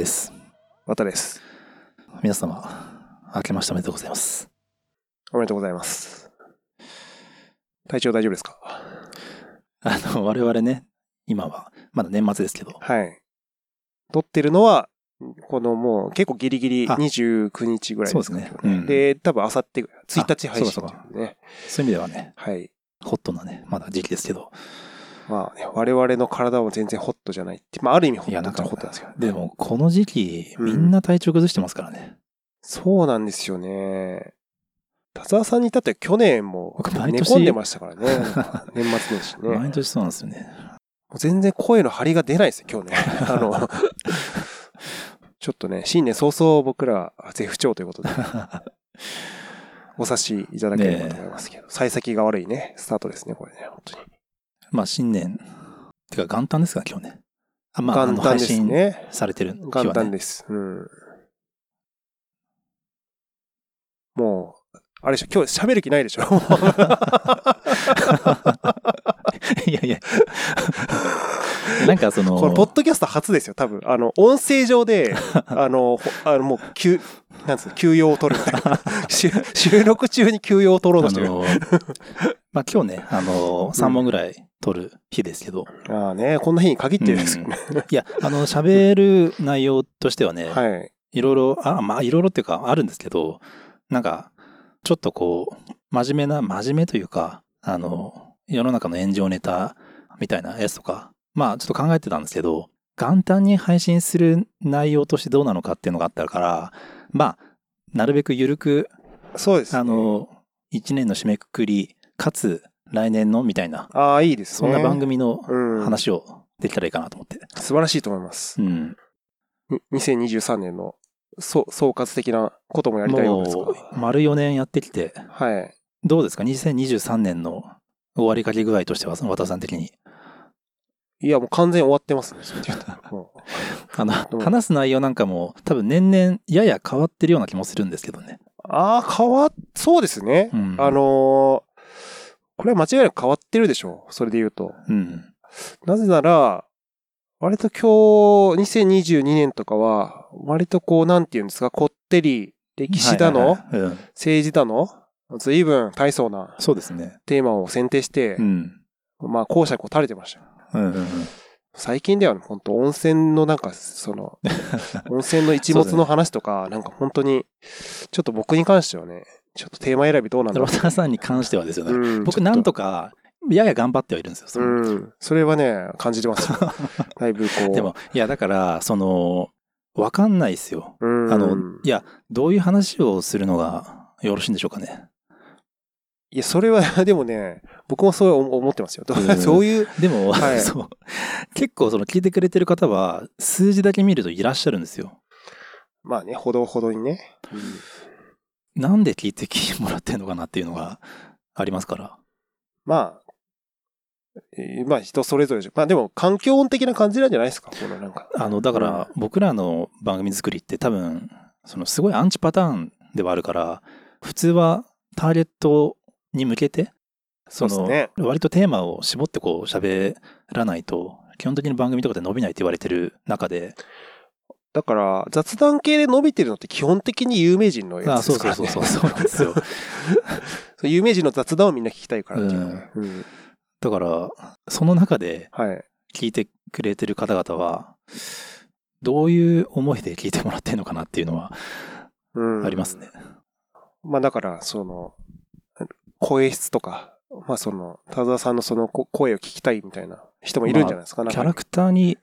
です。またです。皆様、明けましておめでとうございます。おめでとうございます。体調大丈夫ですか？あの、我々ね、今は、まだ年末ですけど、はい。撮ってるのは、このもう結構ギリギリあ29日ぐらいですか？そうですねうんで、多分あさってぐらい、1日配信そうかそう。そういう意味ではね、はい。ホットなね、まだ時期ですけど、まあね、我々の体は全然ホットじゃないって。まあある意味ホットっちホットなんですけど。でも、この時期、うんみんな体調崩してますからね。そうなんですよね。田沢さんに至っては去年も寝込んでましたからね。年末年始ね。毎年そうなんですよね。もう全然声の張りが出ないですよ、今日ね。あの、ちょっとね、新年早々僕ら絶不調ということで、お察しいただければと思いますけど、幸先が悪いね、スタートですね、これね、本当に。まあ、新年、てか元旦ですか、今日ね。あ、まあ、元旦です配信ね。されてる日元。旦です。うん。もう、あれでしょ、今日喋る気ないでしょ。いやいや。なんかその、これ、ポッドキャスト初ですよ、多分。あの、音声上で、あの、ほあのもう、休、なんつうの、休養を取るみたいな。収収録中に休養を取ろうとしてる。あの、まあ今日ね、あの、3本ぐらい撮る日ですけど、ああね、こんな日に限ってですよね。いや、あの、喋る内容としてはね、はい。いろいろ、あ、まあいろいろっていうかあるんですけど、なんか、ちょっとこう、真面目な、真面目というか、あの、世の中の炎上ネタみたいなやつとか、まあちょっと考えてたんですけど、元旦に配信する内容としてどうなのかっていうのがあったから、まあ、なるべく緩くそうです、ね。あ、の、一年の締めくくり、かつ来年のみたいな、ああ、いいですね。そんな番組のうん、話をできたらいいかなと思って。素晴らしいと思います。うん。に2023年の総括的なこともやりたいようですか？丸4年やってきて、はい。どうですか ?2023 年の終わりかけ具合としては、その渡さん的に。いや、もう完全に終わってますね。そ話す内容なんかも多分年々やや変わってるような気もするんですけどね。うああ、変わっ、そうですね。うん。あのーこれは間違いなく変わってるでしょう。それで言うと。うん。なぜなら、割と今日、2022年とかは、割とこう、なんて言うんですか、こってり、歴史だの。政治だの、随分大層なそうですね。テーマを選定してう、ん。まあ、後者こう垂れてましたよ。うんうんうん。最近ではね、本当温泉のなんか、その、温泉の一物の話とか、なんか本当に、ちょっと僕に関してはね、ちょっとテーマ選びどうなんだろう。渡さんに関してはですよね。うん僕なんとか、やや頑張ってはいるんですよ。そのうん。それはね、感じてますよ。だいぶこう。でも、いや、だから、その、わかんないですよ。うん、あの、いや、どういう話をするのがよろしいんでしょうかね。いや、それは、でもね、僕もそう思ってますよ。うん そういう、でも、はい そう。結構、その、聞いてくれてる方は、数字だけ見るといらっしゃるんですよ。まあね、ほどほどにね。なんで聞いてきてもらってんのかなっていうのがありますから。まあ、えーまあ人それぞれでしょまあでも環境音的な感じなんじゃないですか？このなんか。あの、だから、僕らの番組作りって多分、その、すごいアンチパターンではあるから、普通はターゲットに向けて、その、ね割とテーマを絞ってこう喋らないと、基本的に番組とかで伸びないって言われてる中で、だから、雑談系で伸びてるのって基本的に有名人のやあそうつですから、ね。そうそうそう、そうなんですよ。そう有名人の雑談をみんな聞きたいからっていうね、うんだから、その中ではい。聞いてくれてる方々は、どういう思いで聞いてもらってるのかなっていうのはうんありますね。まあだから、その、声質とか、まあその、田沢さんのそのこ声を聞きたいみたいな人もいるんじゃないですか、キャラクターに、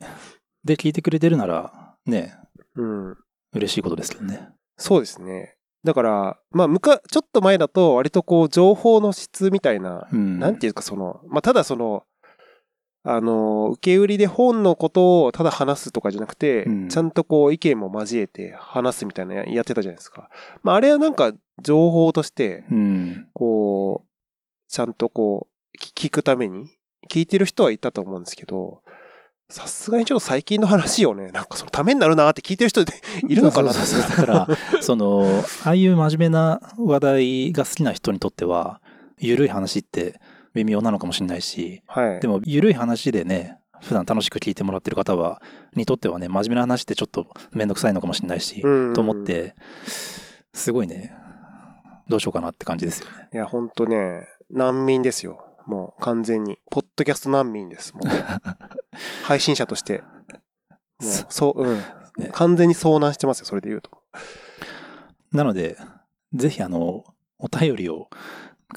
で聞いてくれてるなら、ね、うん。嬉しいことですけどね。そうですね。だから、まあ、むか、ちょっと前だと、割とこう、情報の質みたいな、うん。なんていうか、その、まあ、ただその、あの、受け売りで本のことをただ話すとかじゃなくて、うんちゃんとこう、意見も交えて話すみたいなややってたじゃないですか。まあ、あれはなんか、情報として、うん。こう、ちゃんとこう、き聞くために、聞いてる人はいたと思うんですけど、さすがにちょっと最近の話をね、なんかそのためになるなって聞いてる人で いるのかなそうそうそうだから、その、ああいう真面目な話題が好きな人にとっては、ゆるい話って微妙なのかもしれないし、はい。でも、ゆるい話でね、普段楽しく聞いてもらってる方は、にとってはね、真面目な話ってちょっとめんどくさいのかもしれないし、うんと思っ。て、すごいね、どうしようかなって感じですよね。いや、ほんとね、難民ですよ。もう完全に。ポッドキャスト難民です。もう 配信者として。もう、そう、うん。ね完全に遭難してますよ、それで言うと。なので、ぜひあの、お便りを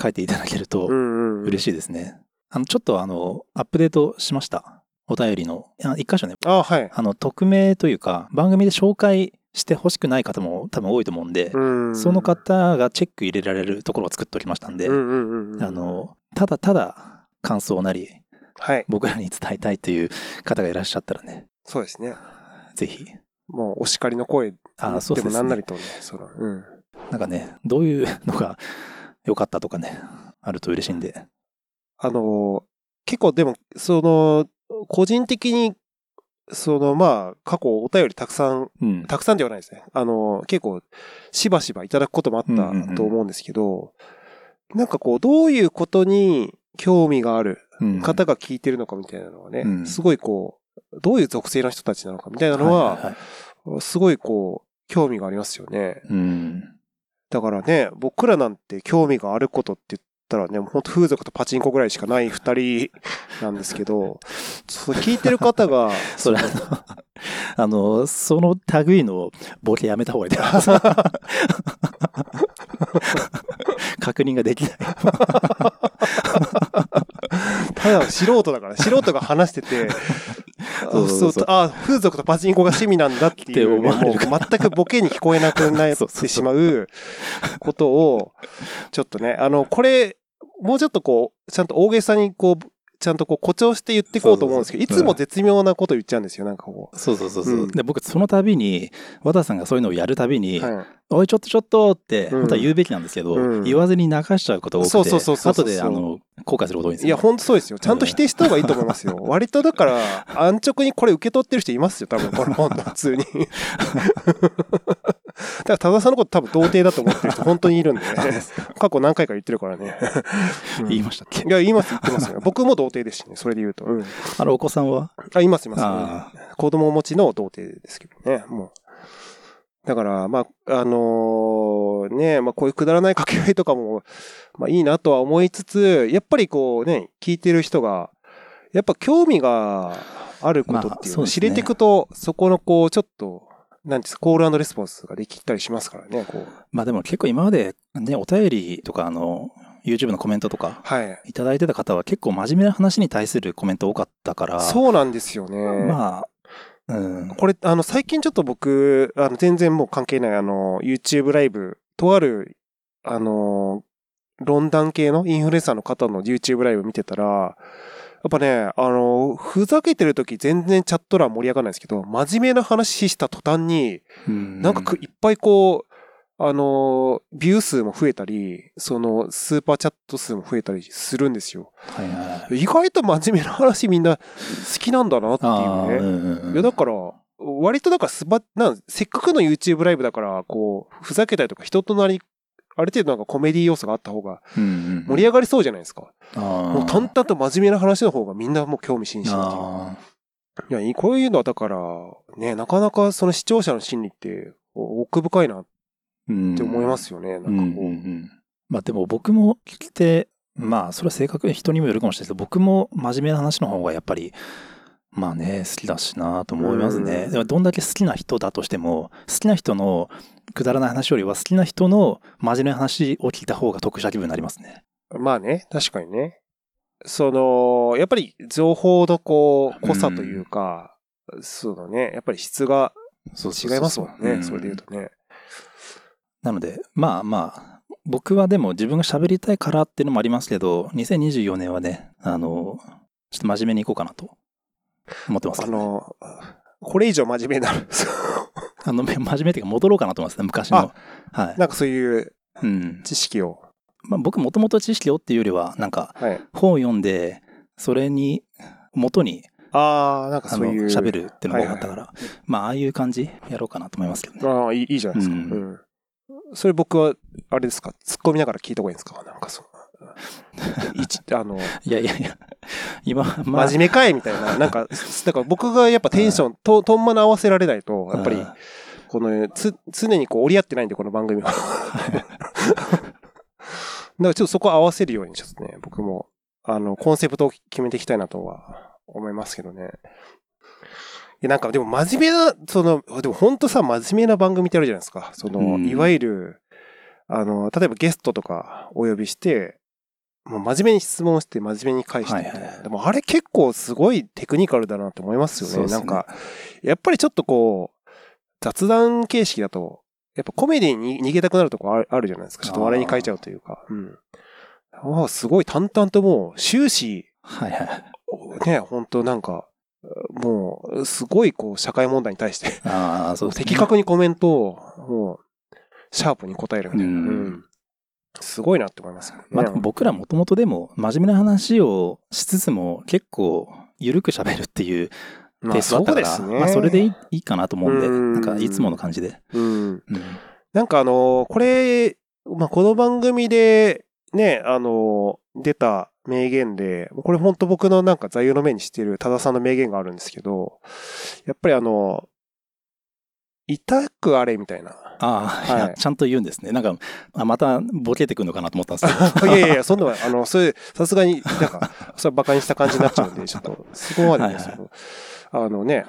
書いていただけると。嬉しいですね。あの、ちょっとあの、アップデートしました。お便りの。あ一箇所ね、あ、はい。あの、匿名というか、番組で紹介してほしくない方も多分多いと思うんで、うん。その方がチェック入れられるところを作っておきましたんで、うんうんうんうん。あ、の、ただただ感想なり、はい。僕らに伝えたいという方がいらっしゃったらね、そうですね。ぜひ。もうお叱りの声で。もなんなりとね、その、うん。なんかね、どういうのが良かったとかね、あると嬉しいんで。あの、結構でも、その、個人的に、その、まあ、過去お便りたくさん、うん。たくさんではないですね。あの、結構、しばしばいただくこともあっうんうんうんたと思うんですけど、なんかこう、どういうことに興味があるうん方が聞いてるのかみたいなのはね、うんすごいこう、どういう属性の人たちなのかみたいなのは、いいはいすごいこう、興味がありますよね。うん。だからね、僕らなんて興味があることって言ったらね、もう本当風俗とパチンコぐらいしかない二人なんですけど、そう聞いてる方が、それ、あの、あの、その類のボケやめた方がいいです。確認ができない。ただ素人だから、素人が話してて、そうそうそう。あ風俗とパチンコが趣味なんだっていう、って思われるもう全くボケに聞こえなくなってしまうことを、ちょっとね、あの、これ、もうちょっとこう、ちゃんと大げさにこう、ちゃんとこう誇張して言っていこうと思うんですけど、いつも絶妙なこと言っちゃうんですよ、なんかこそうそうそうそう、うんで、僕、その度に、和田さんがそういうのをやるたびに、う。はい。おい、ちょっとちょっとって、うん本当は言うべきなんですけど、うん言わずに流しちゃうことが多くて、そうそうそうそうそう後で、あの、後悔すること多いんですよ。いや、ほんとそうですよ。ちゃんと否定した方がいいと思いますよ。割とだから、安直にこれ受け取ってる人いますよ、多分、この本の普通に。だから、多田さんのこと多分童貞だと思ってる人本当にいるんで、過去何回か言ってるからね。うん言いましたっけ？いや、言います、言ってますよ。僕も童貞ですしね、それで言うと。うん。あの、お子さんは？あ、います、います、あ子供を持ちの童貞ですけどね、もう。だから、まあ、あのね、まあ、こういうくだらない掛け合いとかも、まあ、いいなとは思いつつ、やっぱりこうね、聞いてる人が、やっぱ興味があることっていうのをまあね知れていくと、そこのこう、ちょっと、なんですか、コールレスポンスができたりしますからね、こう。まあでも結構今まで、ね、お便りとか、あの、YouTube のコメントとか、はい。いただいてた方は結構真面目な話に対するコメント多かったから、そうなんですよね。まあ、うん。これ、あの、最近ちょっと僕、あの、全然もう関係ない、あの、YouTube ライブ、とある、あの、論壇系のインフルエンサーの方の YouTube ライブ見てたら、やっぱね、あの、ふざけてる時全然チャット欄盛り上がらないんですけど、真面目な話した途端に、うんなんかくいっぱいこう、あの、ビュー数も増えたり、その、スーパーチャット数も増えたりするんですよ。はいはいはい。意外と真面目な話みんな好きなんだなっていうね。うんいや、だから、割とだからすば、なん、せっかくの YouTube ライブだから、こう、ふざけたりとか人となり、ある程度なんかコメディ要素があった方が盛り上がりそうじゃないですか。あもう淡々と真面目な話の方がみんなもう興味津々っていうあいや、いこういうのはだから、ね、なかなかその視聴者の心理って奥深いなっーて思いますよね。なんかこう。うんうんうんまあでも僕も聞いて、まあそれは性格人にもよるかもしれないですけど、僕も真面目な話の方がやっぱり、まあね、好きだしなと思いますね。うんどんだけ好きな人だとしても、好きな人のくだらない話よりは好きな人の真面目な話を聞いた方が得した気分になりますね。まあね、確かにね。その、やっぱり情報のこう、濃さというか、そのね、やっぱり質がそうそうそうそう違いますもんね。うんそれで言うとね。なので、まあまあ、僕はでも自分が喋りたいからっていうのもありますけど、2024年はね、あの、ちょっと真面目にいこうかなと思ってますね、あの、これ以上真面目になる。あの、め 真面目っていうか戻ろうかなと思いますね、昔の。はい。なんかそういううん。知識を。まあ、僕もともと知識をっていうよりは、なんかはい。本を読んで、それに、元に、ああ、なんかそういう。喋るっていうのが多かったから、まあ、ああいう感じやろうかなと思いますけどね。ああ、いいいいじゃないですか。ううんん。それ僕は、あれですか？突っ込みながら聞いた方がいいんですか？なんかそう。一あの、いやいやいや、今、まあ、真面目かいみたいな、なんか、だから僕がやっぱテンション、と、とんまな合わせられないと、やっぱりうん、この、つ、常にこう折り合ってないんで、この番組は。だからちょっとそこ合わせるように、ちょっとね、僕も、あの、コンセプトを決めていきたいなとは思いますけどね。いや、なんかでも真面目な、その、でも本当さ、真面目な番組ってあるじゃないですか。その、うんいわゆる、あの、例えばゲストとかお呼びして、もう真面目に質問して真面目に返して。はいはいでもあれ結構すごいテクニカルだなって思いますよね。ねなんか、やっぱりちょっとこう、雑談形式だと、やっぱコメディに逃げたくなるとこあるあるじゃないですか。ちょっと笑いに変えちゃうというか。うん。ああ、すごい淡々ともう終始、はいはい。ね、本当なんか、もう、すごいこう、社会問題に対して、ああ、そうね的確にコメントを、もう、シャープに答えるみたいな。うんうんすごいなって思います。まあ、僕らもともとでも真面目な話をしつつも結構緩く喋るっていうまあテイストだったから、そうですね。まあそれでいいかなと思うんで、うんなんかいつもの感じで。うん。うんなんかあのこれ、まあ、この番組で、ね、あの出た名言で、これ本当僕のなんか座右の銘にしてる多田さんの名言があるんですけど、やっぱりあの、痛くあれみたいな。ああ、いやはいちゃんと言うんですね。なんか、あまたボケてくるのかなと思ったんですけど。いやいやいや、そんな、あの、それ、さすがに、なんか、それは馬鹿にした感じになっちゃうんで、ちょっと、そこまでですけど、あのね、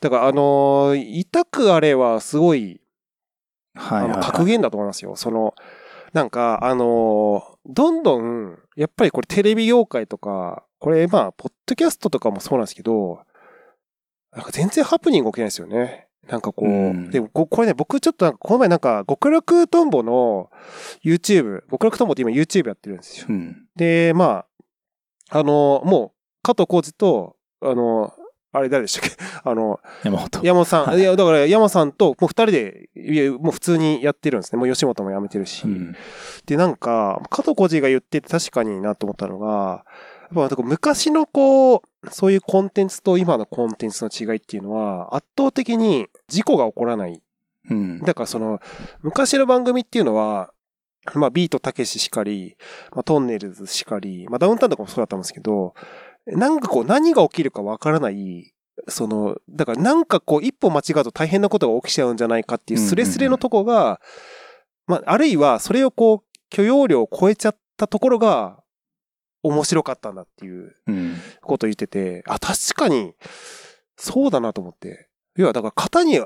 だから、あの、痛くあれはすごい、はいはい、あの、はい。格言だと思いますよ。その、なんか、あのーどんどん、やっぱりこれテレビ業界とか、これまあ、ポッドキャストとかもそうなんですけど、なんか全然ハプニング起きないですよね。なんかこう、うんでもここれね、僕ちょっとこの前なんか、極楽とんぼの YouTube、極楽とんぼって今 YouTube やってるんですよ。うん。で、まあ、あのーもう、加藤浩次と、あのーあれ誰でしたっけ？あの、山本。山本さん。はいいや、だから山さんと、もう二人で、いやもう普通にやってるんですね。もう吉本も辞めてるし。うん。で、なんか、加藤浩次が言ってて確かになと思ったのが、やっぱなんか昔のこう、そういうコンテンツと今のコンテンツの違いっていうのは、圧倒的に事故が起こらない。うん。だからその、昔の番組っていうのは、まあ、ビートたけししかり、まあ、トンネルズしかり、まあ、ダウンタウンとかもそうだったんですけど、なんかこう、何が起きるかわからない、その、だからなんかこう、一歩間違うと大変なことが起きちゃうんじゃないかっていうスレスレのとこが、まあ、あるいはそれをこう、許容量を超えちゃったところが、面白かったんだっていううん。ことを言ってて、あ、確かに、そうだなと思って。要は、だから型に、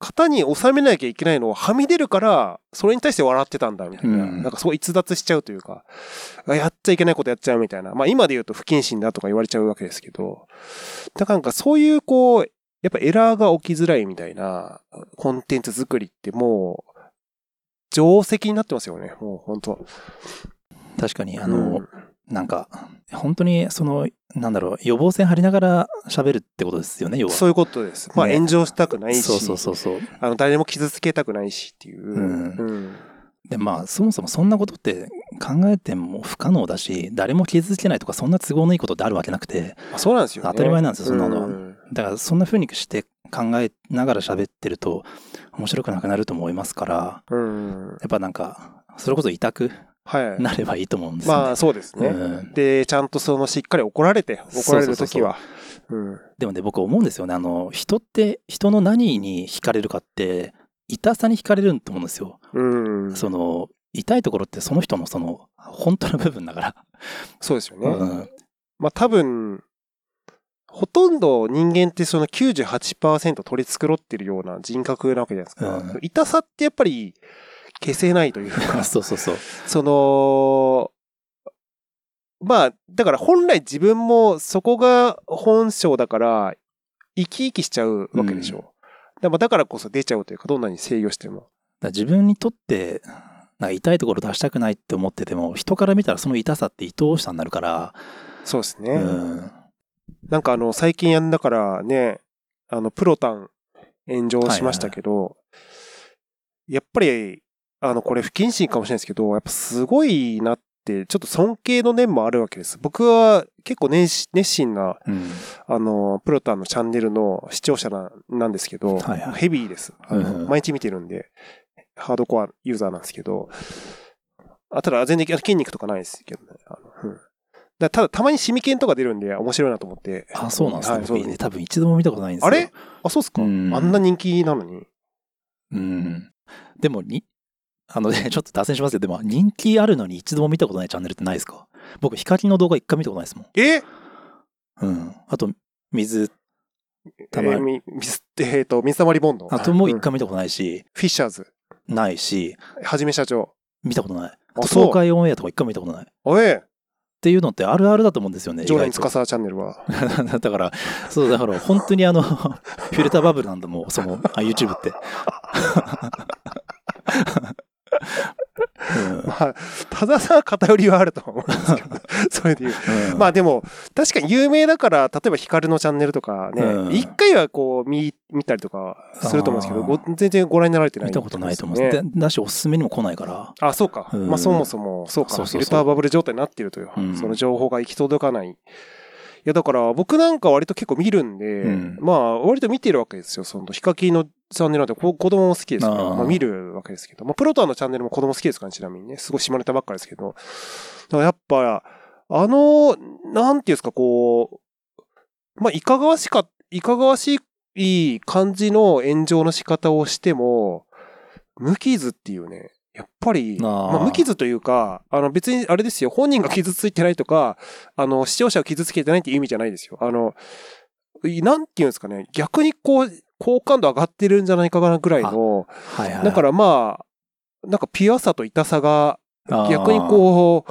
型に収めなきゃいけないのをはみ出るから、それに対して笑ってたんだ、みたいな。うんなんかそう逸脱しちゃうというか、あやっちゃいけないことやっちゃうみたいな。まあ今で言うと不謹慎だとか言われちゃうわけですけど、だからなんかそういうこう、やっぱエラーが起きづらいみたいなコンテンツ作りってもう、定石になってますよね。もう本当確かに、ああの、なんか、本当に、その、なんだろう、予防線張りながら喋るってことですよね、要は。そういうことです。まあね炎上したくないし、そうそうそうそう。あの、誰も傷つけたくないしっていう。うんうんで、まあ、そもそもそんなことって考えても不可能だし、誰も傷つけないとか、そんな都合のいいことってあるわけなくて、まあそうなんですよね。当たり前なんですよそんなのはうんだからそんな風にして考えながら喋ってると、面白くなくなると思いますから、うん。やっぱなんか、それこそ痛くはい。なればいいと思うんですよね。まあそうですね。うんで、ちゃんとそのしっかり怒られて、怒られるときは。うん。でもね、僕思うんですよね。あの、人って、人の何に惹かれるかって、痛さに惹かれると思うんですよ。うん。その、痛いところってその人のその、本当の部分だから。そうですよね。うんまあ多分、ほとんど人間ってその98%取り繕ってるような人格なわけじゃないですか。うん痛さってやっぱり消せないというか、そうそうそう。その、まあ、だから本来自分もそこが本性だから、生き生きしちゃうわけでしょ。うんでもだからこそ出ちゃうというか、どんなに制御しても。自分にとって、痛いところ出したくないって思ってても、人から見たらその痛さって愛おしさになるから、そうですね。うん。なんかあの、最近やんだからね、あの、プロタン炎上しましたけど、やっぱり、あの、これ不謹慎かもしれないですけど、やっぱすごいなって、ちょっと尊敬の念もあるわけです。僕は結構熱心な、うん。あの、プロタンのチャンネルの視聴者ななんですけど、はいはいヘビーです。うんうん毎日見てるんで、ハードコアユーザーなんですけど、あただ全然筋肉とかないですけどね。あのうんだただたまにシミケンとか出るんで面白いなと思って。あ、そうなんですか、はい、そう僕ね多分一度も見たことないんですよ。あれ？あ、そうっすか、うんあんな人気なのに？うん。でもに、あのね、ちょっと脱線しますけど、でも人気あるのに一度も見たことないチャンネルってないですか？僕、ヒカキンの動画一回見たことないですもん。え？うん。あと、水、えたまーみミスえっ、と、水溜りボンド。あともううん一回見たことないし、フィッシャーズ。ないし、はじめ社長。見たことない。あと、東海オンエアとか一回見たことない。っおえていうのってあるあるだと思うんですよね。常連意外つかさチャンネルは。と だから、そう、だから本当にあの、フィルターバブルなんだもん、その、あ YouTube って。うんまあ、たださん偏りはあると思うんですけど、それで言う。うんまあでも、確かに有名だから、例えばヒカルのチャンネルとかうんね、一、回はこう見、見たりとかすると思うんですけど、全然ご覧になられてない、見たことないと思うんだし、おすすめにも来ないから。あ、そうか。うんまあそもそも、そうか。そうそうそうフィルターバブル状態になっているという、うんその情報が行き届かない。いや、だから僕なんか割と結構見るんで、うんまあ割と見てるわけですよ。そのヒカキンのチャンネルなんてこ子供も好きですから、あーまあ見るわけですけど、まあプロトアのチャンネルも子供好きですからね、ちなみにね。すごい下ネタばっかりですけど。だからやっぱ、あの、なんていうんですか、こう、まあいかがわしか、いかがわしい感じの炎上の仕方をしても、無傷っていうね、やっぱり、まあ、無傷というか、あの別にあれですよ、本人が傷ついてないとか、あの、視聴者を傷つけてないっていう意味じゃないですよ。あの、いなんていうんですかね、逆にこう、好感度上がってるんじゃないかなぐらいの、はいはい。だからまあ、なんかピュアさと痛さが逆にこ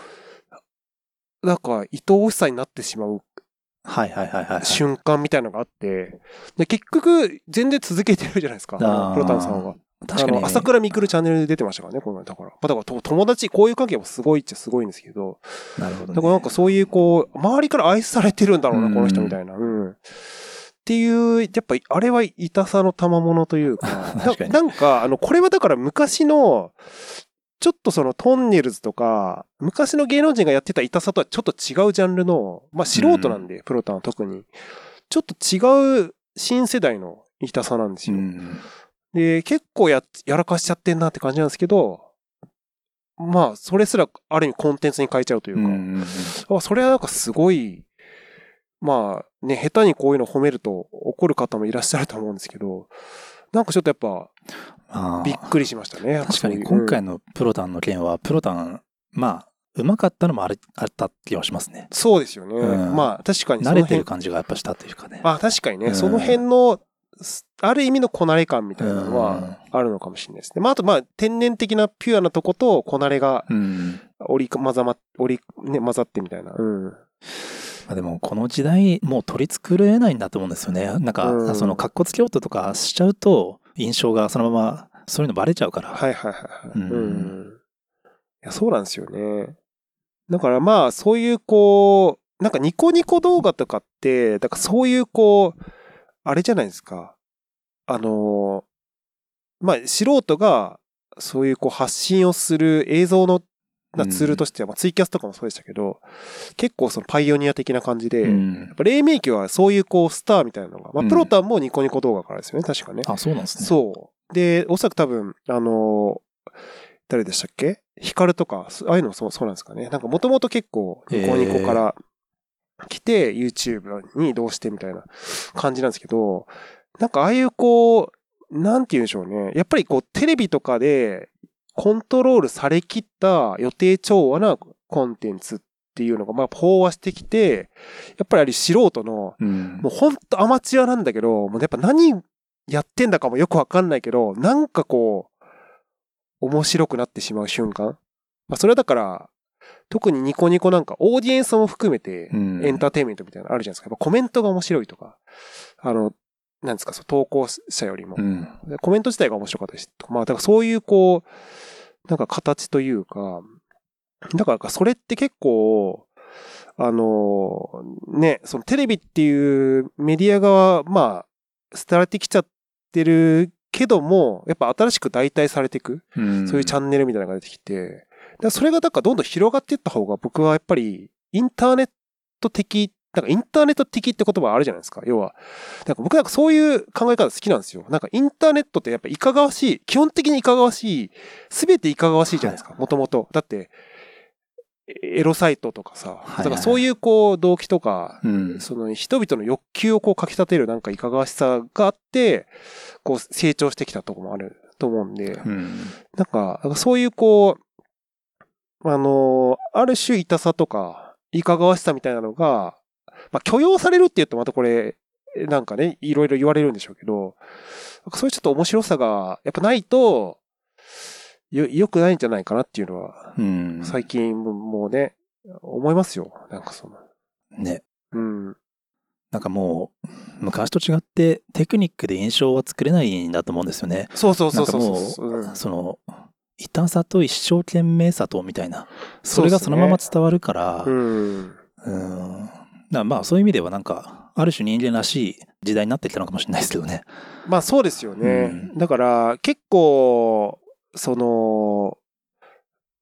う、なんか愛おしさになってしまうはいはいはいはい。瞬間みたいなのがあって、で結局全然続けてるじゃないですか、あのあープロタンさんは。確かに。朝倉未来チャンネルで出てましたからね、この前。だから。まあ、だからと友達、こういう関係もすごいっちゃすごいんですけど、なるほど、ね。だからなんかそういうこう、周りから愛されてるんだろうな、うんこの人みたいな。うん。っていう、やっぱ、あれは痛さの賜物というか、確かにななんか、あの、これはだから昔の、ちょっとそのトンネルズとか、昔の芸能人がやってた痛さとはちょっと違うジャンルの、まあ素人なんで、プロタンは特に。ちょっと違う新世代の痛さなんですよ。うん。で、結構や、やらかしちゃってんなって感じなんですけど、まあ、それすらある意味コンテンツに変えちゃうというか、うんそれはなんかすごい、まあね、下手にこういうの褒めると怒る方もいらっしゃると思うんですけど、なんかちょっとやっぱびっくりしましたね。確かに今回のプロタンの件は、プロタン、まあ、うまかったのもあれあった気がしますね。そうですよね。うんまあ確かにそ慣れてる感じがやっぱしたというかね。あ確かにね、うんその辺の、すある意味のこなれ感みたいなのうんはあるのかもしれないですね。まああとまあ天然的なピュアなとことこなれがうん。折り混ざま、折り、ね、混ざってみたいな。うん。まあ、でも、この時代、もう取り繕えないんだと思うんですよね。なんか、うんその、格好つけようとかしちゃうと、印象がそのまま、そういうのバレちゃうから。はいはいはいはい。うんうん。いや、そうなんですよね。だからまあ、そういうこう、なんかニコニコ動画とかって、だからそういうこう、あれじゃないですか。あのー、まあ、素人が、そういうこう発信をする映像のなツールとしては、まあ、ツイキャスとかもそうでしたけど、結構そのパイオニア的な感じで、やうんっぱ黎明期はそういうこうスターみたいなのが、まあ、うんプロタンもニコニコ動画からですよね、確かね。あ、そうなんですね。そう。で、おそらく多分、あのー誰でしたっけ？ヒカルとか、そああいうのもそうそうなんですかね。なんかもともと結構、ニコニコから来て、YouTube に移動してみたいな感じなんですけど、なんかああいうこう、なんて言うんでしょうね。やっぱりこう、テレビとかでコントロールされきった予定調和なコンテンツっていうのが、まあ、飽和してきて、やっぱりあれ素人の、うん。もうほんとアマチュアなんだけど、もうやっぱ何やってんだかもよくわかんないけど、なんかこう、面白くなってしまう瞬間。まあそれはだから、特にニコニコなんかオーディエンスも含めてうんエンターテインメントみたいなのあるじゃないですか。やっぱコメントが面白いとか、あの、なんですか、そう投稿者よりもう。ん。でコメント自体が面白かったですとか。まあだからそういうこう、なんか形というか、だからそれって結構、あの、ね、そのテレビっていうメディア側、まあ、廃れてきちゃってるけども、やっぱ新しく代替されていく、うんそういうチャンネルみたいなのが出てきて、だそれがだからどんどん広がっていった方が僕はやっぱりインターネット的、なんかインターネット的って言葉あるじゃないですか。要は。なんか僕なんかそういう考え方好きなんですよ。なんかインターネットってやっぱいかがわしい、基本的にいかがわしい、すべていかがわしいじゃないですか。もともと。だって、エロサイトとかさ、だからそういうこう動機とか、うん。その人々の欲求をこうかき立てるなんかいかがわしさがあって、こう成長してきたところもあると思うんで、うん。なんか、なんかそういうこう、あの、ある種痛さとか、いかがわしさみたいなのが、まあ許容されるって言うとまたこれ、なんかね、いろいろ言われるんでしょうけど、そういうちょっと面白さが、やっぱないと、よ、良くないんじゃないかなっていうのは、うん。最近もうね、思いますよ。なんかその。ね。うん。なんかもう、昔と違ってテクニックで印象は作れないんだと思うんですよね。そうそうそうそうそう。んその、痛さと一生懸命さとみたいな。それがそのまま伝わるから、うん。うん。だまあそういう意味ではなんか、ある種人間らしい時代になってきたのかもしれないですけどね。まあそうですよね。うんだから結構、その、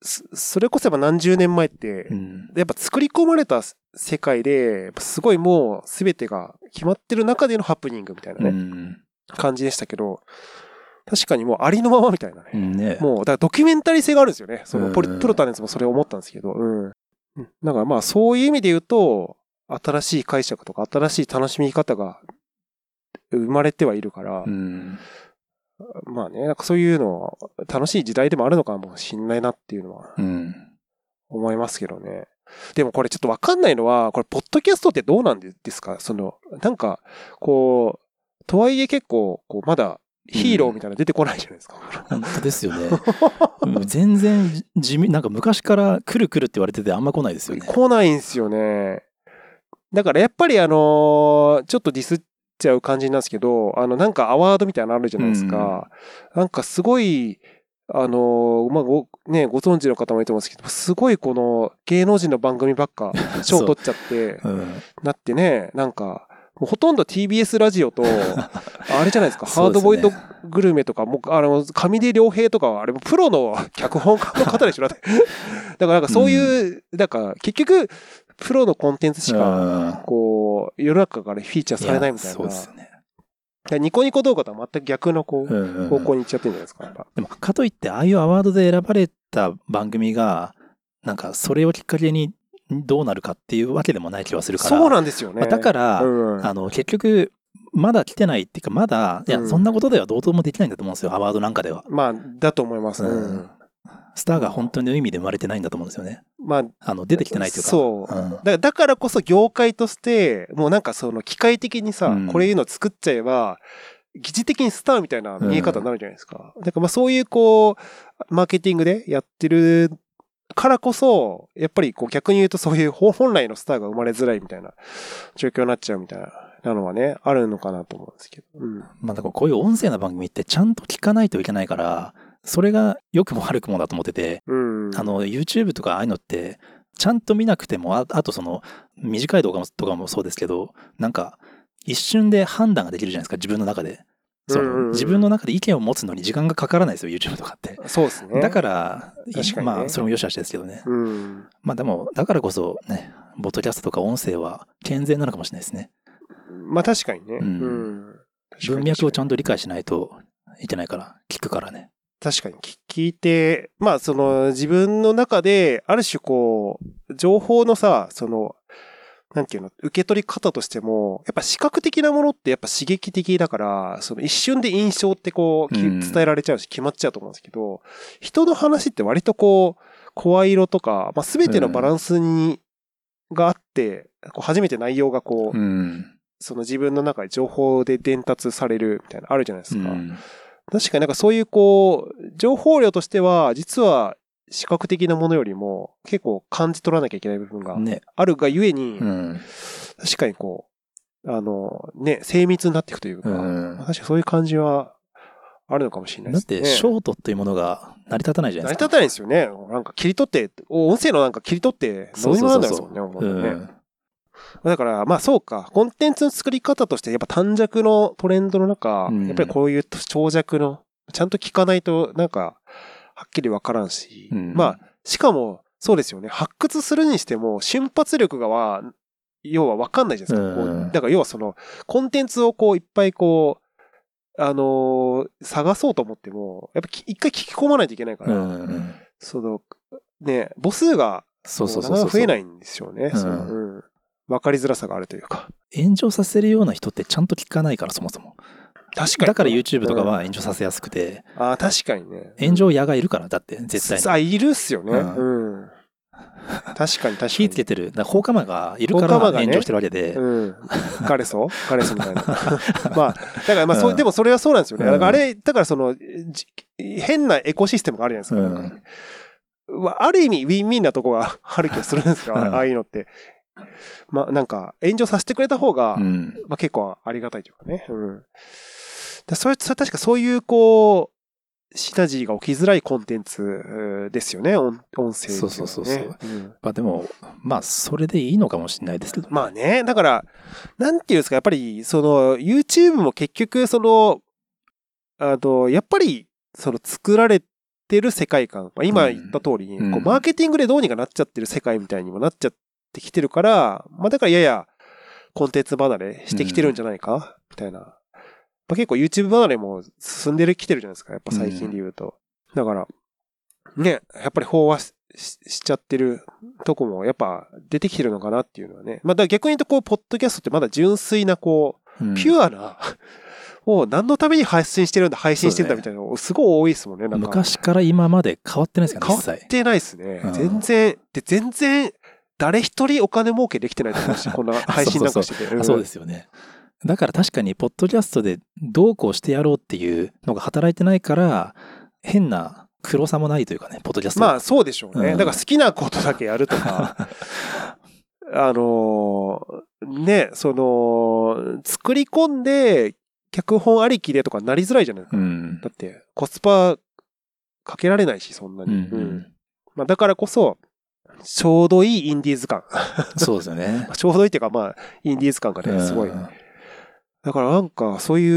そそれこそやっぱ何十年前ってう、ん。やっぱ作り込まれた世界で、すごいもう全てが決まってる中でのハプニングみたいなうね、ん。感じでしたけど、確かにもうありのままみたいなね。ね。もう、だからドキュメンタリー性があるんですよね。そのポリうんプロタネンツもそれ思ったんですけど、うん。うんだからまあそういう意味で言うと、新しい解釈とか新しい楽しみ方が生まれてはいるから、うん。まあね、なんかそういうのは楽しい時代でもあるのかもしんないなっていうのはうん。思いますけどね。でもこれちょっとわかんないのは、これ、ポッドキャストってどうなんですか？その、なんか、こう、とはいえ結構、こう、まだヒーローみたいなの出てこないじゃないですか。本当ですよね。うん全然地味、なんか昔から来る来るって言われててあんま来ないですよね。来ないんですよね。だからやっぱりあのーちょっとディスっちゃう感じなんですけど、あの、なんかアワードみたいなのあるじゃないですか。なんかすごい、あのーまあ、ご、ね、ご存知の方もいると思うんですけど、すごいこの芸能人の番組ばっか 賞取っちゃって、うん。なってね、なんか、ほとんど TBS ラジオと、あれじゃないですか、すねードボイドグルメとか、もう、あの、上出良平とかは、あれもプロの脚本家の方でしょだって。だからなんかそういう、なんか結局、プロのコンテンツしか、こう、世の中からフィーチャーされないみたいな。そうですね。でニコニコ動画とは全く逆のこう、うんうん方向に行っちゃってるんじゃないですか、やっぱ。でも、かといって、ああいうアワードで選ばれた番組が、なんか、それをきっかけにどうなるかっていうわけでもない気はするから。そうなんですよね。まあだから、うんあの、結局、まだ来てないっていうか、まだ、いや、うんそんなことではどうともできないんだと思うんですよ、アワードなんかでは。まあ、だと思います。うんうんスターが本当の意味で生まれてないんだと思うんですよね。まあ、あの、出てきてないというか。そう。うんだからだからこそ業界として、もうなんかその機械的にさ、うんこれいうの作っちゃえば、疑似的にスターみたいな見え方になるじゃないですか。だからまあそういうこう、マーケティングでやってるからこそ、やっぱりこう逆に言うとそういう本本来のスターが生まれづらいみたいな状況になっちゃうみたいななのはね、あるのかなと思うんですけど。うん。まあ、だからこういう音声の番組ってちゃんと聞かないといけないから、それが良くも悪くもだと思ってて、うん。あの、YouTube とかああいうのって、ちゃんと見なくても、ああとその、短い動画もとかもそうですけど、なんか、一瞬で判断ができるじゃないですか、自分の中で。そうんうんうんの自分の中で意見を持つのに時間がかからないですよ、YouTube とかって。そうですね。だから、確かにねまあ、それも良し悪しですけどね。うん。まあでも、だからこそね、ボッドキャストとか音声は健全なのかもしれないですね。まあ確かにね。うんうん。文脈をちゃんと理解しないといけないから、聞くからね。確かに聞聞いて、まあその自分の中で、ある種こう、情報のさ、その、なんていうの、受け取り方としても、やっぱ視覚的なものってやっぱ刺激的だから、その一瞬で印象ってこう、伝えられちゃうし決まっちゃうと思うんですけど、人の話って割とこう、声色とか、まあ全てのバランスに、があって、こう初めて内容がこう、うん。その自分の中で情報で伝達されるみたいなのあるじゃないですか。うん確かになんかそういうこう、情報量としては、実は視覚的なものよりも結構感じ取らなきゃいけない部分がね。あるがゆえに、うん。確かにこう、あの、ね、精密になっていくというか、うん確かにそういう感じはあるのかもしれないですね。だって、ショートっていうものが成り立たないじゃないですか。成り立たないんですよね。なんか切り取って、音声のなんか切り取って、どうにもなんないですもんね。だから、まあそうか。コンテンツの作り方として、やっぱ短尺のトレンドの中、うんやっぱりこういう長尺の、ちゃんと聞かないと、なんか、はっきりわからんし、うんまあ、しかも、そうですよね。発掘するにしても、瞬発力がは、要はわかんないじゃないですか。こううんだから要はその、コンテンツをこう、いっぱいこう、あのー探そうと思っても、やっぱき一回聞き込まないといけないから、うん。その、ね、母数がそうそうそう増えないんですよね。うんそのうん。わかりづらさがあるというか。炎上させるような人ってちゃんと聞かないから、そもそも。確かに。だから YouTube とかうんは炎上させやすくて、ああ、確かにね。炎上屋がいるから、だって、絶対に。さあ、いるっすよね。ううん。確かに確かに。火つけてる。放火魔がいるから炎上してるわけで。うん。ガレソ？ガレソみたいな。まあ、だからまあ、そう、うんでもそれはそうなんですよね。うんだからあれ、だからその、じ変なエコシステムがあるじゃないですか。まあある意味、ウィンウィンなとこがある気がするんですよ。う んああいうのって。まあ、なんか、炎上させてくれた方が、うん。まあ結構ありがたいというかね。うん。だそれ、それ確かそういう、こう、シナジーが起きづらいコンテンツうんですよね、音音声ね、そうそうそうそううんまあでも、まあ、それでいいのかもしれないですけど。まあね、だから、なんていうんですか、やっぱり、その、YouTube も結局、その、あの、やっぱり、その、作られてる世界観、まあ、今言った通りこう、マーケティングでどうにかなっちゃってる世界みたいにもなっちゃってきてるから、まあ、だからやや、コンテンツ離れしてきてるんじゃないか、みたいな。まあ、結構 YouTube 離れも進んでる、きてるじゃないですか、やっぱ最近で言うと。だから、ね、やっぱり飽和しししちゃってるとこもやっぱ出てきてるのかなっていうのはね。まあだから逆に言うとこう、ポッドキャストってまだ純粋なこう、うんピュアな、もう何のために発信してるんだ、配信してるんだみたいなのすごい多いですもんね。なんか昔から今まで変わってないですかね、変わっ。てないですね。うん全然、で、全然、誰一人お金儲けできてないと思うし、こんな配信なんかしてて。あそうですよね。だから確かに、ポッドキャストでどうこうしてやろうっていうのが働いてないから、変な黒さもないというかね、ポッドキャスト。まあそうでしょうね。うんだから好きなことだけやるとか、あのーね、その、作り込んで、脚本ありきでとかなりづらいじゃないですか。うん。だって、コスパかけられないし、そんなに。うんううんん。まあだからこそ、ちょうどいいインディーズ感。そうですよね。ちょうどいいっていうか、まあ、インディーズ感がね、すごい。うんだからなんか、そうい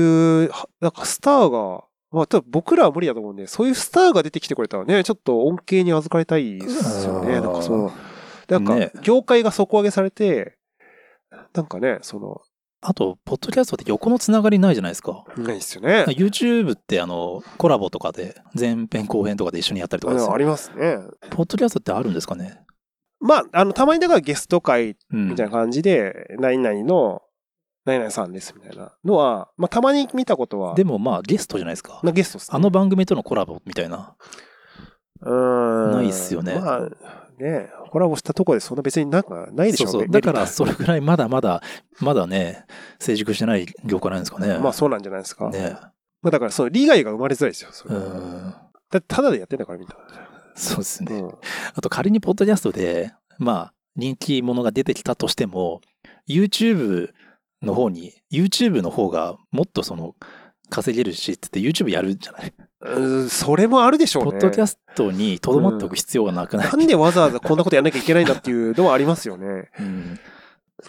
う、はなんかスターが、まあ、多分僕らは無理だと思うんで、そういうスターが出てきてくれたらね、ちょっと恩恵に預かりたいですよね。うんなんかその、なんねか、業界が底上げされて、なんかね、その、あと、ポッドキャストって横のつながりないじゃないですか。ないですよね。YouTube ってあの、コラボとかで、前編後編とかで一緒にやったりとかですよありますね。ポッドキャストってあるんですかね？まあ、あの、たまにだからゲスト会うん。みたいな感じで、何々の、何々さんですみたいなのは、まあ、たまに見たことは、でもまあ、ゲストじゃないですか。なゲストですね。あの番組とのコラボみたいな。うーん。ないっすよねまあ、ね、コラボしたとこでそんな別になんかないでしょそうそう。ねだから、それぐらいまだまだ、まだね、成熟してない業界なんですかね。まあそうなんじゃないですか。ね。まあだから、その利害が生まれづらいですよ。それうん。だただでやってんだからみんな。そうですね。うん。あと仮にポッドキャストで、まあ、人気者が出てきたとしても、YouTube の方に、YouTube の方がもっとその、稼げるし、つって YouTube やるんじゃない？うんそれもあるでしょうね。ポッドキャストにとどまっておく必要がなくない、なんでわざわざこんなことやんなきゃいけないんだっていうのはありますよね。うん。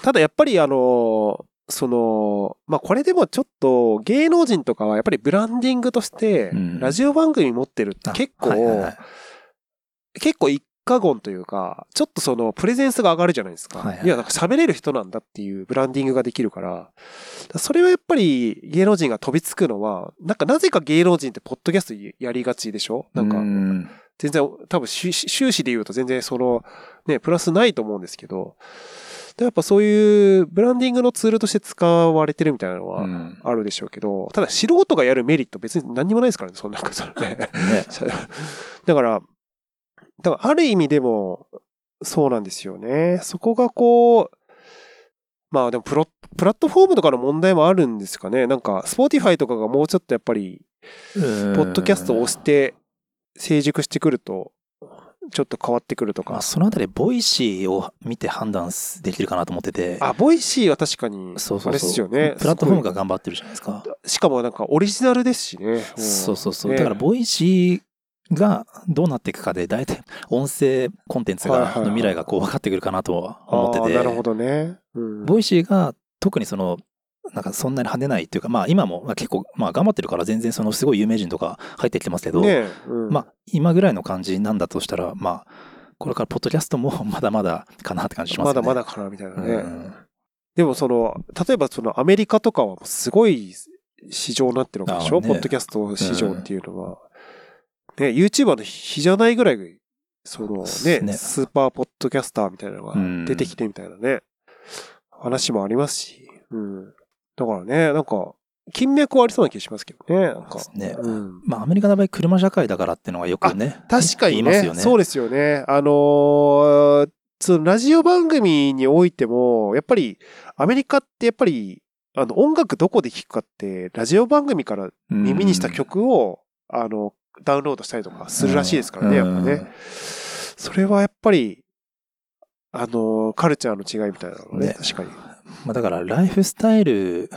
ただやっぱりあの、その、まあこれでもちょっと芸能人とかはやっぱりブランディングとしてうん、ラジオ番組持ってるってあ結構、はいはいはい結構一過言というか、ちょっとそのプレゼンスが上がるじゃないですか。はいはいいや、なんか喋れる人なんだっていうブランディングができるから、それはやっぱり芸能人が飛びつくのは、なんかなぜか芸能人ってポッドキャストやりがちでしょ？なんか、うん全然、多分収支収支で言うと全然その、ね、プラスないと思うんですけど、でやっぱそういうブランディングのツールとして使われてるみたいなのはうんあるでしょうけど、ただ素人がやるメリット別に何にもないですからね、そんなことね。ね。だから、だからある意味でも、そうなんですよね。そこがこう、まあでもプロ、プラットフォームとかの問題もあるんですかね。なんか、 Spotify とかがもうちょっとやっぱり、ポポッドキャストを押して成熟してくると、ちょっと変わってくるとかまあ、。そのあたり、 Voicy を見て判断できるかなと思ってて。あ、 Voicy は確かに、そうそうそう。あれですよね。プラットフォームがす頑張ってるじゃないですか。しかもなんかオリジナルですしね。んそうそうそう。ねだから、ボイシーがどうなっていくかで、大体、音声コンテンツが、の未来がこう分かってくるかなとは思ってて。なるほどね。うん Voicy が特にその、なんかそんなに跳ねないっていうか、まあ今もまあ結構、まあ頑張ってるから全然そのすごい有名人とか入ってきてますけど、ねうんまあ今ぐらいの感じなんだとしたら、まあ、これからポッドキャストも まだまだかなって感じしますね。まだまだかなみたいなね。うんでもその、例えばそのアメリカとかはすごい市場になってるわけでしょ、ねポッドキャスト市場っていうのは。ね、YouTuber の比じゃないぐらいそのね、ねスーパーポッドキャスターみたいなのがうん出てきてみたいなね、話もありますし、うん。だからね、なんか、金脈はありそうな気がしますけどね、なんか。ねうん。まあ、アメリカの場合、車社会だからっていうのがよくね。確かにね言いますよね。そうですよね。あのーそのラジオ番組においても、やっぱり、アメリカってやっぱり、あの、音楽どこで聴くかって、ラジオ番組から耳にした曲を、あの、ダウンロードしたりとかするらしいですからね、やっぱうんね。それはやっぱり、あの、カルチャーの違いみたいなのね、ね確かに。まあ、だから、ライフスタイル